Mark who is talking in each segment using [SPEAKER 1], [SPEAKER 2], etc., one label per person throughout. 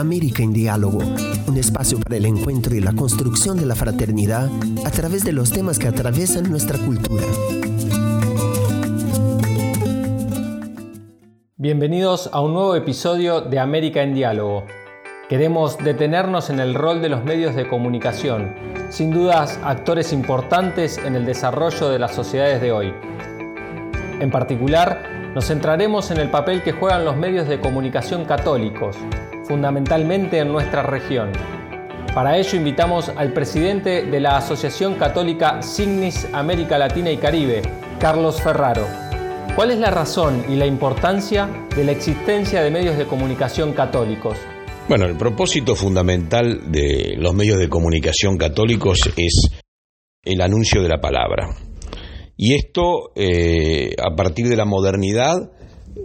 [SPEAKER 1] América en Diálogo, un espacio para el encuentro y la construcción de la fraternidad a través de los temas que atraviesan nuestra cultura.
[SPEAKER 2] Bienvenidos a un nuevo episodio de América en Diálogo. Queremos detenernos en el rol de los medios de comunicación, sin dudas actores importantes en el desarrollo de las sociedades de hoy. En particular, nos centraremos en el papel que juegan los medios de comunicación católicos, fundamentalmente en nuestra región. Para ello invitamos al presidente de la Asociación Católica Signis América Latina y Caribe, Carlos Ferraro. ¿Cuál es la razón y la importancia de la existencia de medios de comunicación católicos?
[SPEAKER 3] Bueno, el propósito fundamental de los medios de comunicación católicos es el anuncio de la palabra. Y esto, eh, a partir de la modernidad,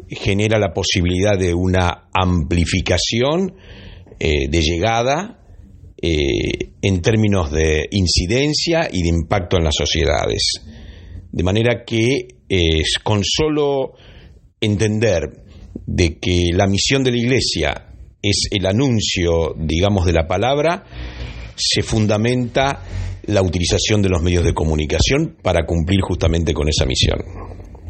[SPEAKER 3] genera la posibilidad de una amplificación eh, de llegada eh, en términos de incidencia y de impacto en las sociedades. De manera que es con solo entender de que la misión de la Iglesia es el anuncio, digamos, de la palabra, se fundamenta la utilización de los medios de comunicación para cumplir justamente con esa misión.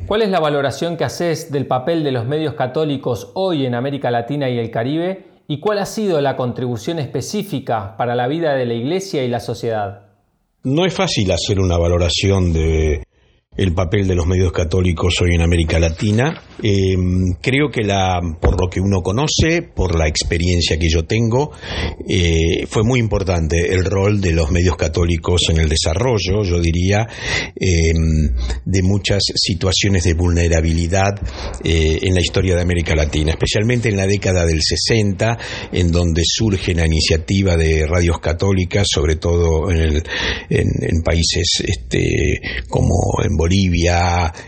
[SPEAKER 2] ¿Cuál es la valoración que haces del papel de los medios católicos hoy en América Latina y el Caribe? ¿Y cuál ha sido la contribución específica para la vida de la Iglesia y la sociedad?
[SPEAKER 3] No es fácil hacer una valoración de el papel de los medios católicos hoy en América Latina. Eh, creo que la, por lo que uno conoce, por la experiencia que yo tengo, eh, fue muy importante el rol de los medios católicos en el desarrollo, yo diría, eh, de muchas situaciones de vulnerabilidad en la historia de América Latina, especialmente en la década del 60, en donde surge la iniciativa de radios católicas, sobre todo en, el, en, países este, como en Bolivia,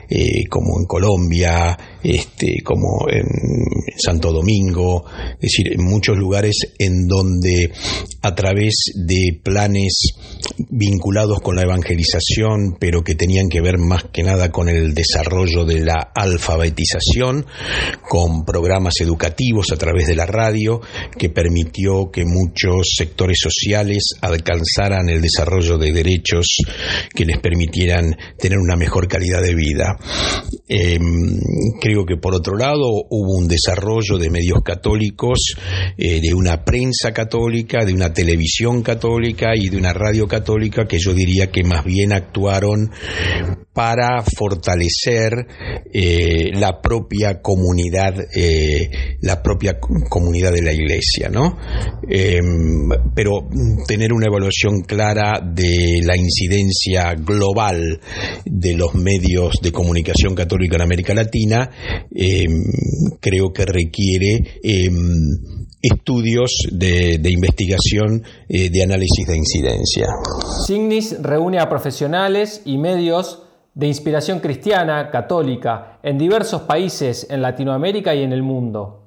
[SPEAKER 3] eh, como en Colombia, este, como en Santo Domingo, es decir, en muchos lugares en donde a través de planes vinculados con la evangelización, pero que tenían que ver más que nada con el desarrollo de la alfabetización, con programas educativos a través de la radio, que permitió que muchos sectores sociales alcanzaran el desarrollo de derechos que les permitieran tener una mejor calidad de vida. Em, creo que por otro lado hubo un desarrollo de medios católicos, eh, de una prensa católica, de una televisión católica y de una radio católica que yo diría que más bien actuaron para fortalecer eh, la propia comunidad, eh, la propia comunidad de la Iglesia, ¿no? Em, pero tener una evaluación clara de la incidencia global de los medios de comunicación católica en América Latina, em, creo que requiere em, estudios de, investigación eh, de análisis de incidencia.
[SPEAKER 2] Signis reúne a profesionales y medios de inspiración cristiana, católica, en diversos países en Latinoamérica y en el mundo.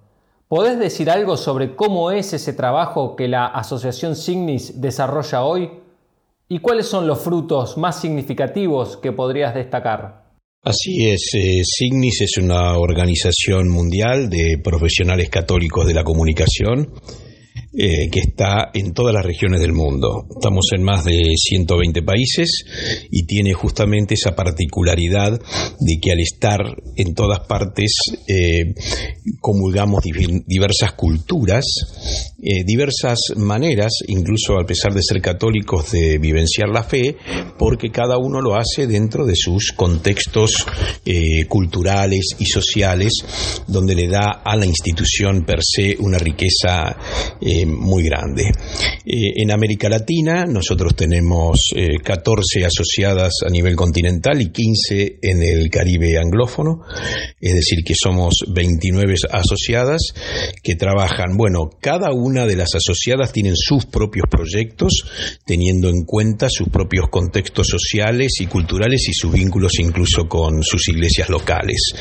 [SPEAKER 2] ¿Podés decir algo sobre cómo es ese trabajo que la Asociación Signis desarrolla hoy? ¿Y cuáles son los frutos más significativos que podrías destacar?
[SPEAKER 3] Así es, eh, Signis es una organización mundial de profesionales católicos de la comunicación eh, que está en todas las regiones del mundo. Estamos en más de 120 países y tiene justamente esa particularidad de que al estar en todas partes eh, comulgamos diversas culturas, eh, diversas maneras, incluso a pesar de ser católicos, de vivenciar la fe, porque cada uno lo hace dentro de sus contextos culturales y sociales, donde le da a la institución per se una riqueza eh, muy grande. Eh, en América Latina nosotros tenemos 14 eh, asociadas a nivel continental y 15 en el Caribe anglófono, es decir, que somos 29 asociadas que trabajan, bueno, cada una de las asociadas tienen sus propios proyectos, teniendo en cuenta sus propios contextos sociales y culturales y sus vínculos incluso con sus iglesias locales.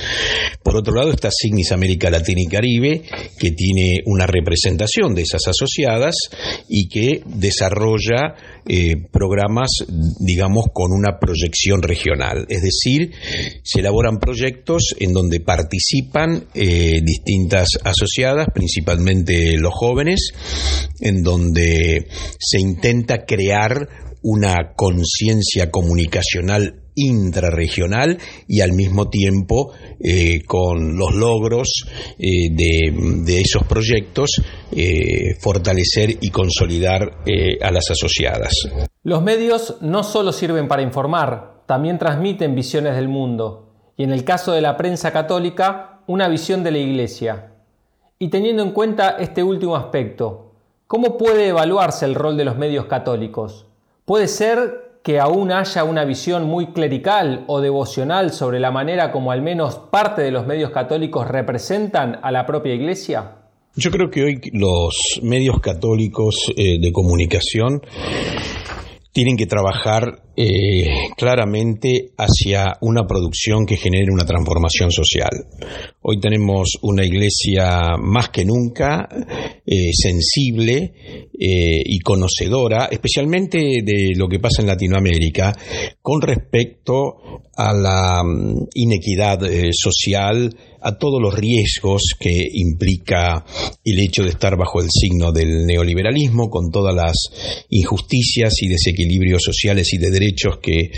[SPEAKER 3] Por otro lado está Signis América Latina y Caribe, que tiene una representación de esas asociadas y que desarrolla eh, programas, digamos, con una proyección regional. Es decir, se elaboran proyectos en donde participan eh, distintas asociadas, principalmente los jóvenes, en donde se intenta crear una conciencia comunicacional intrarregional y al mismo tiempo eh, con los logros eh, de, esos proyectos eh, fortalecer y consolidar a las asociadas.
[SPEAKER 2] Los medios no solo sirven para informar, también transmiten visiones del mundo y en el caso de la prensa católica, una visión de la Iglesia. Y teniendo en cuenta este último aspecto, ¿cómo puede evaluarse el rol de los medios católicos? ¿Puede ser que aún haya una visión muy clerical o devocional sobre la manera como al menos parte de los medios católicos representan a la propia Iglesia?
[SPEAKER 3] Yo creo que hoy los medios católicos eh, de comunicación tienen que trabajar eh, claramente hacia una producción que genere una transformación social. Hoy tenemos una iglesia más que nunca eh, sensible eh, y conocedora, especialmente de lo que pasa en Latinoamérica, con respecto a la mm, inequidad social, a todos los riesgos que implica el hecho de estar bajo el signo del neoliberalismo, con todas las injusticias y desequilibrios sociales y de derechos que,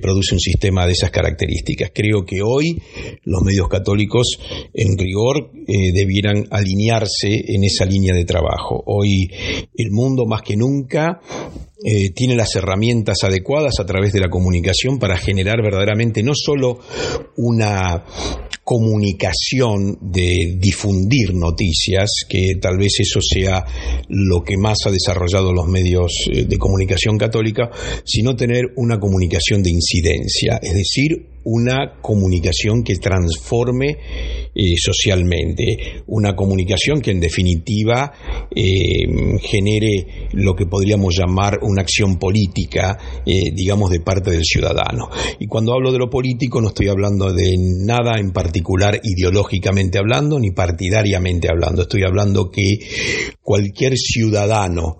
[SPEAKER 3] produce un sistema de esas características. Creo que hoy los medios católicos, en rigor, eh, debieran alinearse en esa línea de trabajo. Hoy el mundo más que nunca eh, tiene las herramientas adecuadas a través de la comunicación para generar verdaderamente no solo una comunicación de difundir noticias, que tal vez eso sea lo que más ha desarrollado los medios eh, de comunicación católica, sino tener una comunicación de incidencia, es decir, una comunicación que transforme eh, socialmente, una comunicación que en definitiva eh, genere lo que podríamos llamar una acción política, eh, digamos, de parte del ciudadano. Y cuando hablo de lo político no estoy hablando de nada en particular ideológicamente hablando ni partidariamente hablando, estoy hablando que cualquier ciudadano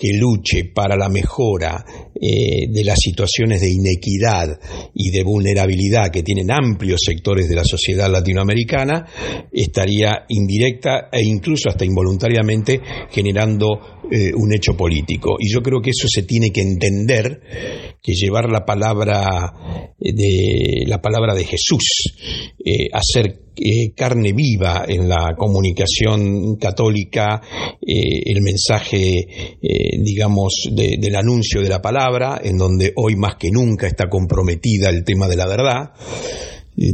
[SPEAKER 3] que luche para la mejora eh, de las situaciones de inequidad y de vulnerabilidad que tienen amplios sectores de la sociedad latinoamericana, estaría indirecta e incluso hasta involuntariamente generando eh, un hecho político. Y yo creo que eso se tiene que entender, que llevar la palabra eh, de, la palabra de Jesús, eh, hacer carne viva en la comunicación católica, el mensaje, digamos, del anuncio de la palabra, en donde hoy más que nunca está comprometida el tema de la verdad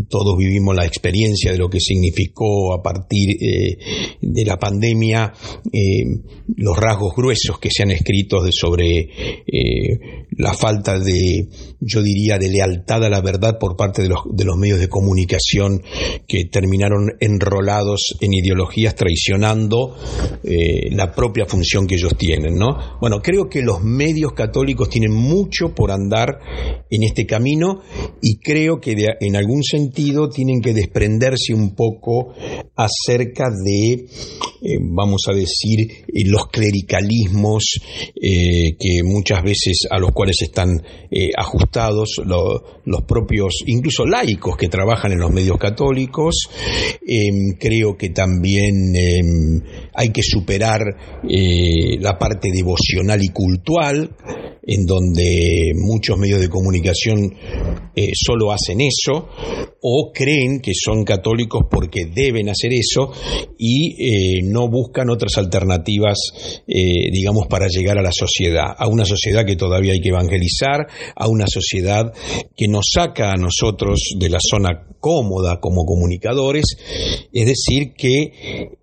[SPEAKER 3] todos vivimos la experiencia de lo que significó a partir eh, de la pandemia eh, los rasgos gruesos que se han escrito sobre eh, la falta de, yo diría, de lealtad a la verdad por parte de los, medios de comunicación que terminaron enrolados en ideologías traicionando la propia función que ellos tienen, ¿no? Bueno, creo que los medios católicos tienen mucho por andar en este camino y creo que en algún sentido tienen que desprenderse un poco acerca de, eh, vamos a decir, eh, los clericalismos eh, que muchas veces a los cuales están ajustados los propios, incluso laicos que trabajan en los medios católicos. Em, creo que también em, hay que superar la parte devocional y cultural en donde muchos medios de comunicación eh, solo hacen eso o creen que son católicos porque deben hacer eso y eh, no buscan otras alternativas, eh, digamos, para llegar a la sociedad, a una sociedad que todavía hay que evangelizar, a una sociedad que nos saca a nosotros de la zona cómoda como comunicadores, es decir, que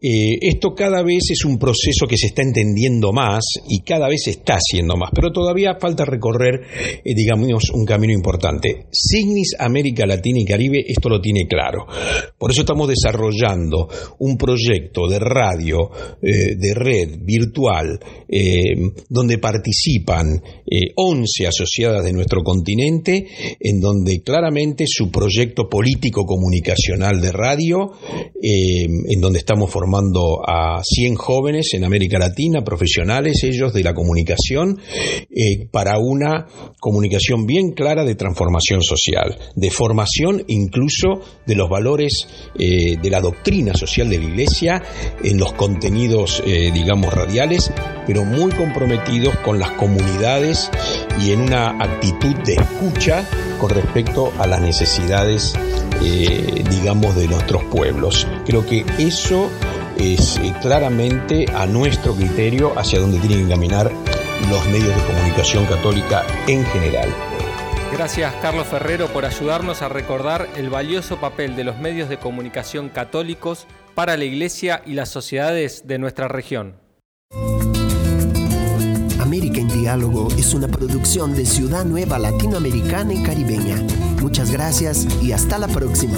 [SPEAKER 3] esto cada vez es un proceso que se está entendiendo más y cada vez se está haciendo más, pero todavía falta recorrer, digamos, un camino importante. Signis América Latina y Caribe esto lo tiene claro. Por eso estamos desarrollando un proyecto de radio, eh, de red virtual, eh, donde participan 11 asociadas de nuestro continente, en donde claramente su proyecto político comunicacional de radio, eh, en donde estamos formando a 100 jóvenes en América Latina, profesionales ellos de la comunicación, eh, para una comunicación bien clara de transformación social, de formación incluso de los valores eh, de la doctrina social de la Iglesia en los contenidos, digamos, radiales, pero muy comprometidos con las comunidades y en una actitud de escucha con respecto a las necesidades, eh, digamos, de nuestros pueblos. Creo que eso es eh, claramente a nuestro criterio hacia donde tienen que caminar los medios de comunicación católica en general.
[SPEAKER 2] Gracias Carlos Ferrero por ayudarnos a recordar el valioso papel de los medios de comunicación católicos para la Iglesia y las sociedades de nuestra región.
[SPEAKER 1] América en Diálogo es una producción de Ciudad Nueva Latinoamericana y Caribeña. Muchas gracias y hasta la próxima.